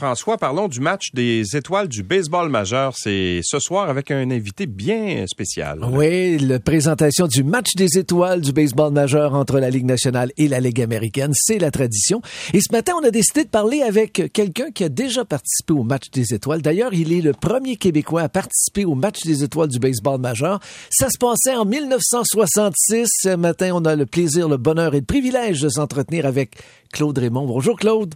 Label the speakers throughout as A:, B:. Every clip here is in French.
A: François, parlons du match des étoiles du baseball majeur. C'est ce soir avec un invité bien spécial.
B: Oui, la présentation du match des étoiles du baseball majeur entre la Ligue nationale et la Ligue américaine, c'est la tradition. Et ce matin, on a décidé de parler avec quelqu'un qui a déjà participé au match des étoiles. D'ailleurs, il est le premier Québécois à participer au match des étoiles du baseball majeur. Ça se passait en 1966. Ce matin, on a le plaisir, le bonheur et le privilège de s'entretenir avec Claude Raymond. Bonjour Claude.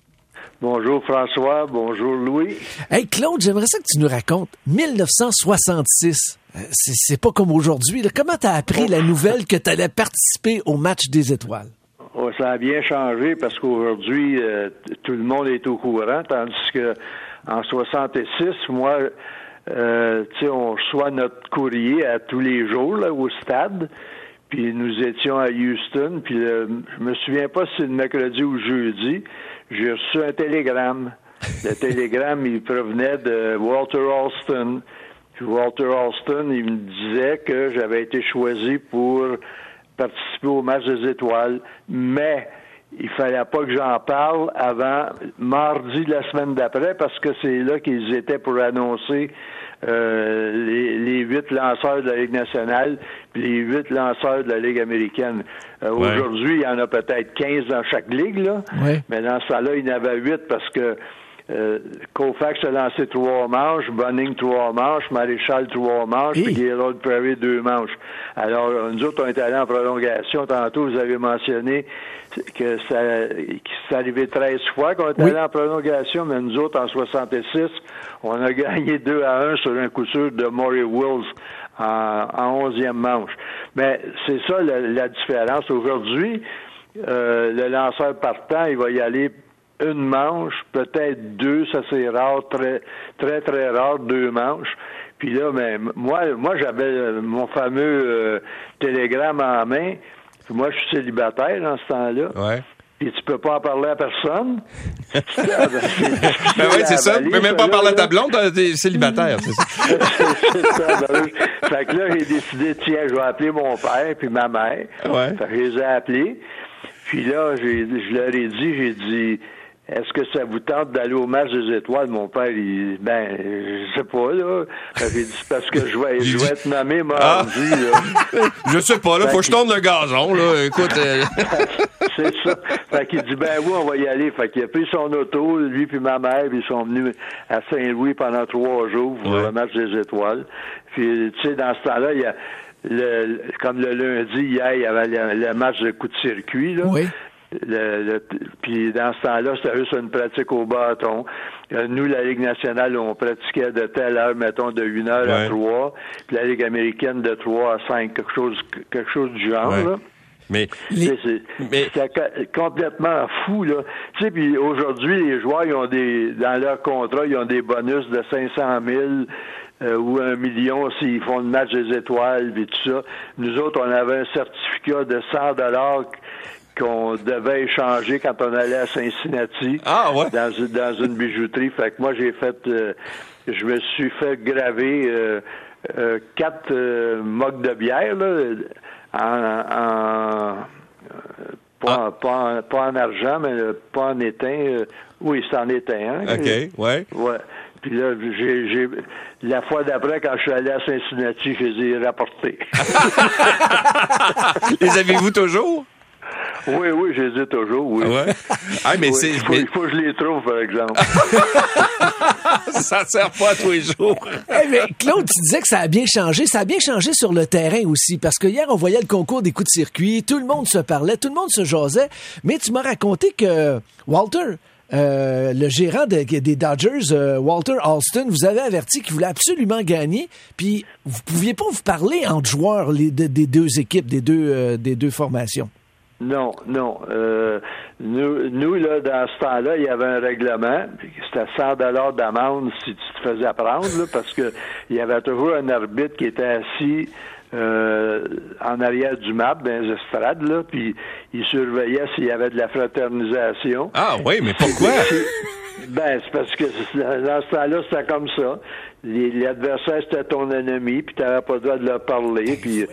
C: Bonjour François, bonjour Louis.
B: Hey Claude, j'aimerais ça que tu nous racontes 1966. Euh, c'est pas comme aujourd'hui. Comment t'as appris la nouvelle que tu allais participer au match des étoiles?
C: Oh, ça a bien changé parce qu'aujourd'hui, euh, tout le monde est au courant, tandis que en 66, moi, euh, tu sais, on reçoit notre courrier à tous les jours là, au stade. Puis nous étions à Houston. Puis je me souviens pas si c'est le mercredi ou le jeudi j'ai reçu un télégramme. Le télégramme, il provenait de Walter Alston. Puis Walter Alston, il me disait que j'avais été choisi pour participer au match des étoiles, mais il fallait pas que j'en parle avant mardi de la semaine d'après parce que c'est là qu'ils étaient pour annoncer euh, les, huit lanceurs de la Ligue nationale puis les huit lanceurs de la Ligue américaine. Euh, aujourd'hui, il y en a peut-être 15 dans chaque ligue, là. mais dans ce temps-là, il y en avait huit parce que euh, Koufax a lancé trois manches, Bunning trois manches, Maréchal trois manches, puis Gaylord Prairie deux manches. Alors, nous autres, on est allés en prolongation. Tantôt, vous avez mentionné que ça, que arrivé 13 fois qu'on est allé en prolongation, mais nous autres, en 66, on a gagné 2 à 1 sur un coup sûr de Maury Wills en, en 11e manche. Mais c'est ça la, différence. Aujourd'hui, euh, le lanceur partant, il va y aller une manche, peut-être deux, ça c'est rare, très, très, très rare, deux manches. Puis là, ben, moi, moi j'avais euh, mon fameux euh, télégramme en main. moi, je suis célibataire dans ce temps-là.
A: Ouais.
C: Puis tu peux pas en parler à personne.
A: ben oui, c'est ça. Tu peux même pas parler à ta blonde, t'es célibataire, c'est ça.
C: c'est ça. Ben, fait que là, j'ai décidé, tiens, je vais appeler mon père puis ma mère.
A: Ouais.
C: Fait que je les ai appelés. Puis là, je leur ai dit, j'ai dit, est-ce que ça vous tente d'aller au match des étoiles? Mon père, il ben, je sais pas, là. J'avais dit, parce que je vais, je vais être nommé mardi, ah.
A: là. je sais pas, là. Faut que je tourne le gazon, là. Écoute. Euh.
C: C'est ça. Fait qu'il dit, ben oui, on va y aller. Fait qu'il a pris son auto, lui puis ma mère, puis ils sont venus à Saint-Louis pendant trois jours pour le match des étoiles. Puis, tu sais, dans ce temps-là, il y a, le, comme le lundi, hier, il y avait le, match de coup de circuit, là.
B: Oui.
C: Le, puis dans ce temps-là, c'était juste une pratique au bâton. Euh, nous, la Ligue nationale, on pratiquait de telle heure, mettons, de 1 heure à 3, puis la Ligue américaine de 3 à 5, quelque chose, quelque chose du genre. Là.
A: Mais,
C: c'est complètement fou là. Tu sais, puis aujourd'hui, les joueurs, ils ont des dans leur contrat, ils ont des bonus de 500 000 euh, ou un million s'ils font le match des étoiles et tout ça. Nous autres, on avait un certificat de 100 dollars qu'on devait échanger quand on allait à Cincinnati
A: ah, ouais.
C: dans, dans une bijouterie. Fait que moi j'ai fait euh, je me suis fait graver euh, euh, quatre mocs de bière là, en, en pas, ah. pas, en, pas, en, argent, mais pas en étain. oui, c'est en étain. Hein,
A: OK, ouais.
C: Ouais. Puis là, j'ai, la fois d'après, quand je suis allé à Cincinnati, je les ai rapportés.
A: les avez-vous toujours?
C: Oui, oui, je les ai toujours, oui.
A: Ouais. Ah, mais c'est.
C: Il faut, il faut, que je les trouve, par exemple.
A: ça ne sert pas tous les jours.
B: mais Claude, tu disais que ça a bien changé. Ça a bien changé sur le terrain aussi, parce que hier, on voyait le concours des coups de circuit, tout le monde se parlait, tout le monde se jasait, mais tu m'as raconté que Walter, euh, le gérant des Dodgers, euh, Walter Alston, vous avez averti qu'il voulait absolument gagner, puis vous pouviez pas vous parler entre joueurs les, des deux équipes, des deux, euh, des deux formations?
C: Non, non. Euh, nous, nous, là, dans ce temps-là, il y avait un règlement. C'était 100 dollars d'amende si tu te faisais prendre, là, parce que il y avait toujours un arbitre qui était assis euh, en arrière du map, dans les estrades, là, puis il surveillait s'il y avait de la fraternisation.
A: Ah oui, mais pourquoi?
C: Ben, c'est parce que dans ce temps-là, c'était comme ça. L'adversaire, c'était ton ennemi, puis tu n'avais pas le droit de leur parler, puis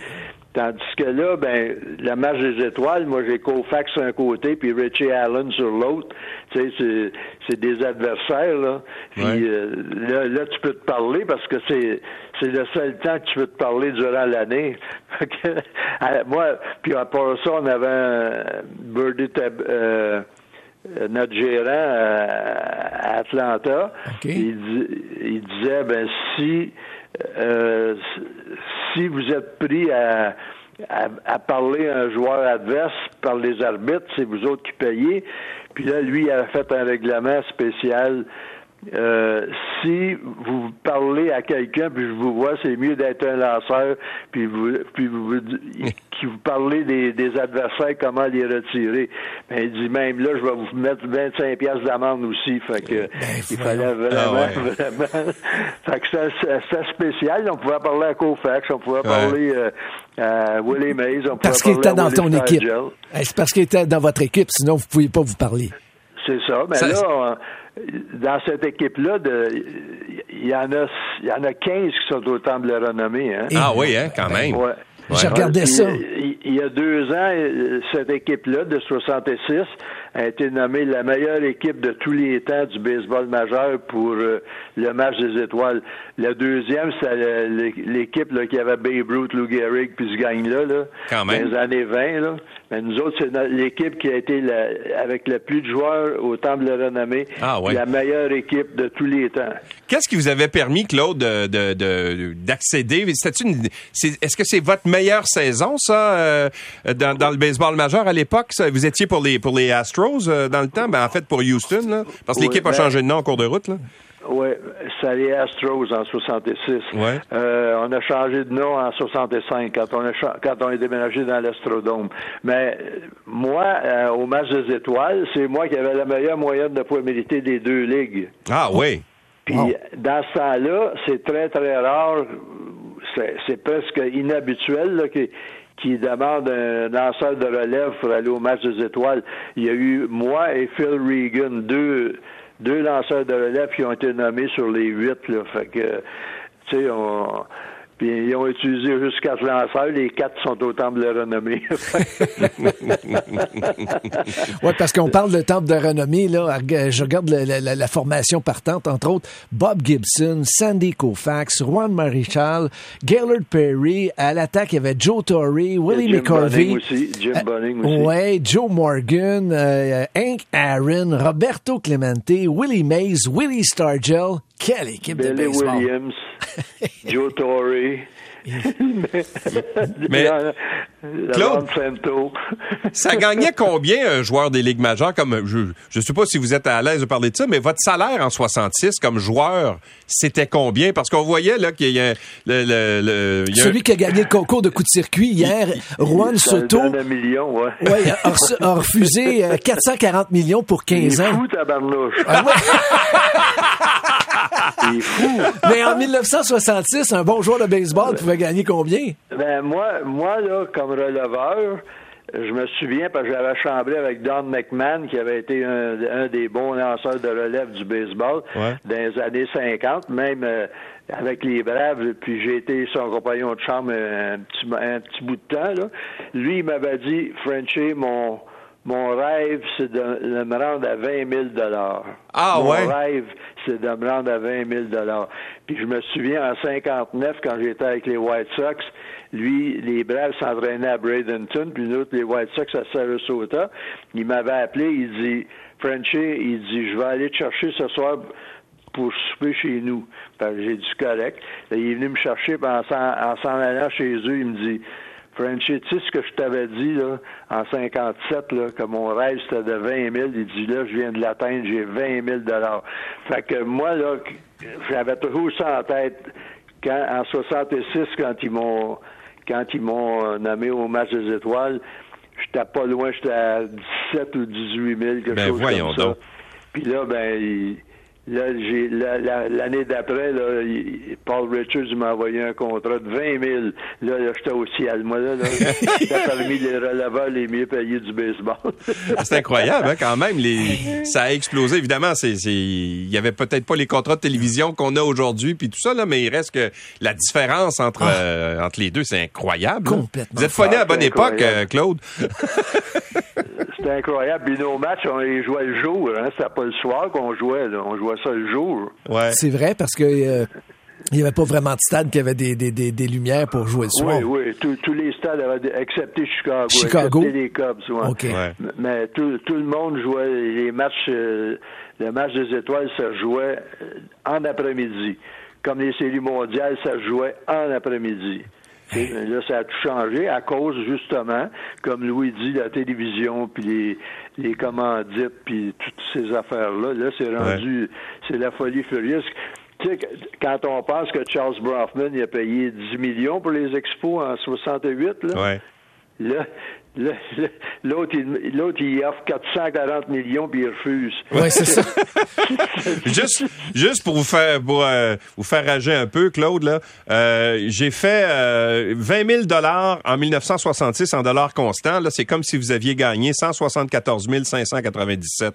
C: Tandis que là, ben, la match des étoiles, moi j'ai Koufax sur un côté, puis Richie Allen sur l'autre. Tu sais, c'est des adversaires, là. Puis euh, là, là, tu peux te parler parce que c'est c'est le seul temps que tu peux te parler durant l'année. moi, puis à part ça, on avait un Birdie euh, notre gérant à Atlanta. Il, il, disait ben si euh, si vous êtes pris à, à, parler à un joueur adverse par les arbitres, c'est vous autres qui payez. Puis là, lui, il a fait un règlement spécial euh, si vous parlez à quelqu'un puis je vous vois, c'est mieux d'être un lanceur puis vous puis vous qui vous parlez des, des, adversaires comment les retirer. Mais il dit même là, je vais vous mettre 25 pièces d'amende aussi. Fait que ben, il fallait vraiment, ah vraiment. fait que c'était spécial. On pouvait parler à Kofax, on pouvait parler euh, à Willie Mays, on pouvait
B: parce qu'il était dans ton équipe. C'est parce qu'il était dans votre équipe, sinon vous ne pouviez pas vous parler.
C: C'est ça. Mais là, dans cette équipe-là, il y en a il y en a 15 qui sont au temple de la renommée. Hein?
A: Ah oui, hein, quand même.
C: Ouais.
B: J'ai regardé ça.
C: Il, y a deux ans, cette équipe-là de 66 a été nommée la meilleure équipe de tous les temps du baseball majeur pour euh, le match des étoiles. La deuxième, c'est l'équipe qui avait Babe Ruth, Lou Gehrig, puis ce gang-là, là,
A: Quand même.
C: dans les années 20. Là. Mais nous autres, c'est l'équipe qui a été avec le plus de joueurs au Temple de renommée,
A: ah,
C: la meilleure équipe de tous les temps.
A: Qu'est-ce qui vous avait permis, Claude, d'accéder? De, de, Est-ce que c'est votre meilleure saison, ça, euh, dans, dans, le baseball majeur à l'époque? Vous étiez pour les, pour les Astros euh, dans le temps? Ben, en fait, pour Houston, là, parce que l'équipe a ben, changé de nom en cours de route. Là.
C: Oui, c'est les Astros en 66.
A: Ouais.
C: Euh, on a changé de nom en 65 quand on a quand on est déménagé dans l'Astrodome. Mais moi, euh, au match des étoiles, c'est moi qui avais la meilleure moyenne de points mérités des deux ligues.
A: Ah oui.
C: Puis dans ce temps-là, c'est très très rare, c'est presque inhabituel là, qui qui demande un lanceur de relève pour aller au match des étoiles. Il y a eu moi et Phil Regan, deux deux lanceurs de relève qui ont été nommés sur les huit. Là. Fait que, tu sais, on, puis ils ont utilisé juste quatre lanceurs. Les quatre sont au temple de renommée.
B: oui, parce qu'on parle de temple de renommée. Là, je regarde la, formation partante, entre autres, Bob Gibson, Sandy Koufax, Juan Marichal, Gaylord Perry. À l'attaque, il y avait Joe Torre, Willie McCarvey.
C: Jim euh, Bunning aussi.
B: Oui, Joe Morgan, euh, Hank Aaron, Roberto Clemente, Willie Mays, Willie Stargell. Quelle équipe de baseball.
C: Williams, Joe Torre.
A: Mais Claude, ça gagnait combien un joueur des ligues majeures comme je je sais pas si vous êtes à l'aise de parler de ça mais votre salaire en 66 comme joueur c'était combien? Parce qu'on voyait là qu'il y a le, le, le
B: il y a celui qui a gagné le concours de coup de circuit hier Juan Soto
C: un million ouais.
B: ouais a, a, refusé 440 euh, millions pour 15 il est ans
C: fou tabarnouche ah ouais?
B: Mais en 1966, un bon joueur de baseball pouvait gagner combien?
C: Ben moi, moi là, comme releveur, je me souviens parce que j'avais chambré avec Don McMahon, qui avait été un, des bons lanceurs de relève du baseball dans les années 50, même euh, avec les Braves, puis j'ai été son compagnon de chambre un petit, un petit bout de temps. Là. Lui, il m'avait dit, Frenchy, mon mon rêve, c'est de, me rendre à 20 000
A: Ah
C: Mon
A: ouais?
C: rêve, c'est de me rendre à 20 000 Puis je me souviens, en 59, quand j'étais avec les White Sox, lui, les Braves s'entraînaient à Bradenton, puis nous les White Sox à Sarasota. Il m'avait appelé, il dit, Frenchy, il dit, je vais aller te chercher ce soir pour souper chez nous. J'ai du correct. il est venu me chercher, puis en s'en allant chez eux, il me dit, Frenchy, tu sais ce que je t'avais dit là, en 57, là, que mon rêve c'était de 20 000. Il dit là, je viens de l'atteindre, j'ai 20 000 Fait que moi, là, j'avais toujours ça en tête quand, en 66, quand ils m'ont quand ils m'ont nommé au match des étoiles, j'étais pas loin, j'étais à 17 ou 18 000, quelque
A: ben,
C: chose
A: voyons
C: comme ça.
A: Donc.
C: Puis là, ben, j'ai la- la- l'année d'après, Paul Richards m'a envoyé un contrat de 20 000. Là, là, j'étais au ciel. Moi, là, là j'étais parmi les releveurs les mieux payés du baseball.
A: C'est incroyable, hein, quand même. Les... Ça a explosé. Évidemment, c'est, c'est... il y avait peut-être pas les contrats de télévision qu'on a aujourd'hui, puis tout ça, là, mais il reste que la différence entre, euh, entre les deux, c'est incroyable.
B: Complètement.
A: Vous êtes phoné à
C: Ah,
A: bonne époque, euh, Claude?
C: C'était incroyable. Puis nos matchs, on les jouait le jour. Hein. C'était pas le soir qu'on jouait. Là. On jouait ça le jour.
A: Ouais.
B: C'est vrai parce que euh, il n'y avait pas vraiment de stade qui avait des, des, des, des lumières pour jouer le soir.
C: Oui, oui. Tous- tous les stades, avaient excepté Chicago.
B: Chicago?
C: Excepté les Cubs, ouais.
A: Ouais.
C: Mais tout, tout le monde jouait les matchs. euh, le match des étoiles, ça jouait euh, en après-midi. Comme les séries mondiales, ça jouait en après-midi. Là, ça a tout changé à cause, justement, comme Louis dit, la télévision, puis les, les commandites, puis toutes ces affaires-là. Là, c'est rendu, c'est la folie furieuse. Tu sais, quand on pense que Charles Bronfman, il a payé 10 millions pour les expos en 68, là,
A: Ouais.
C: Là, là, là, l'autre, il, l'autre, il offre 440 millions puis il refuse.
B: Oui, c'est ça.
A: juste, juste pour vous faire, pour, euh, vous faire rager un peu, Claude, là, euh, j'ai fait euh, 20 000 dollars en 1966 en dollars constants. Là, c'est comme si vous aviez gagné 174 597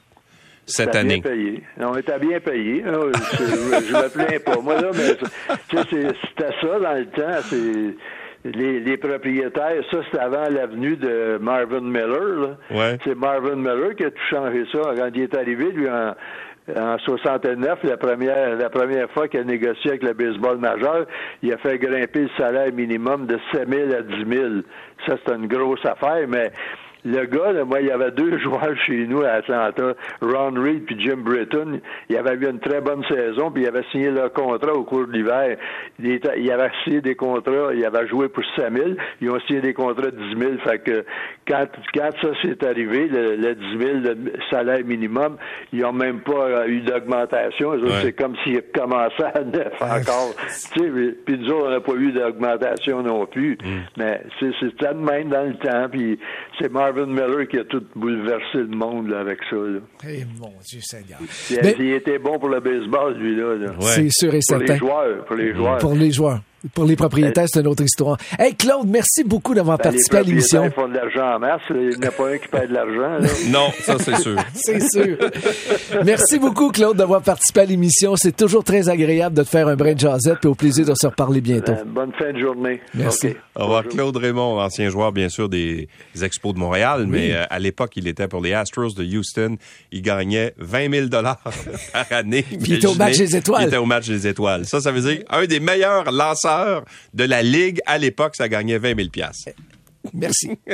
A: cette
C: C'était
A: année.
C: bien payé. On était bien payé. hein. Je, je, je me plains pas. Moi, là, mais tu sais, c'est- c'était ça dans le temps. C'est les, les propriétaires, ça, c'était avant l'avenue de Marvin Miller. là.
A: Ouais.
C: C'est Marvin Miller qui a tout changé ça. Quand il est arrivé, lui, en, en 69, la première, la première fois qu'il a négocié avec le baseball majeur, il a fait grimper le salaire minimum de 7 000 à 10 000. Ça, c'est une grosse affaire, mais le gars, là, moi, il y avait deux joueurs chez nous à Atlanta, Ron Reed puis Jim Britton. Il avait eu une très bonne saison, puis il avait signé leur contrat au cours de l'hiver. Il, était- il avait signé des contrats, il avait joué pour 5 000. Ils ont signé des contrats de 10 000. Fait que quand, quand ça s'est arrivé, le, le 10 000, le salaire minimum, ils n'ont même pas euh, eu d'augmentation.
A: Ouais.
C: C'est comme s'ils commençaient à neuf encore. Tu sais, mais- puis nous autres, on n'a pas eu d'augmentation non plus. Mais c'est c'était de même dans le temps. Puis c'est Marvin Miller qui a tout bouleversé le monde là, avec ça. Là.
B: Eh, mon Dieu Seigneur.
C: Il,
B: Mais
C: il était bon pour le baseball, lui-là. là.
A: Ouais.
B: c'est sûr et
C: Pour les
B: certain.
C: joueurs. Pour les joueurs.
B: Pour les joueurs. Pour les propriétaires, c'est une autre histoire. Hey, Claude, merci beaucoup d'avoir
C: Ben,
B: participé à
C: les
B: l'émission.
C: propriétaires font de l'argent en masse. Il n'y en a pas un qui paie de l'argent.
A: Non, ça c'est sûr.
B: C'est sûr. Merci beaucoup, Claude, d'avoir participé à l'émission. C'est toujours très agréable de te faire un brin de jasette et au plaisir de se reparler bientôt.
C: Euh, bonne fin de journée.
B: Merci.
C: OK.
A: Au revoir, Claude Raymond, ancien joueur, bien sûr, des Expos de Montréal, mais euh, à l'époque, il était pour les Astros de Houston. Il gagnait 20 000 dollars par année.
B: il était au match des étoiles.
A: Il était au match des étoiles. Ça, ça veut dire un des meilleurs lanceurs de la Ligue à l'époque, ça gagnait 20 000 piastres.
B: Merci.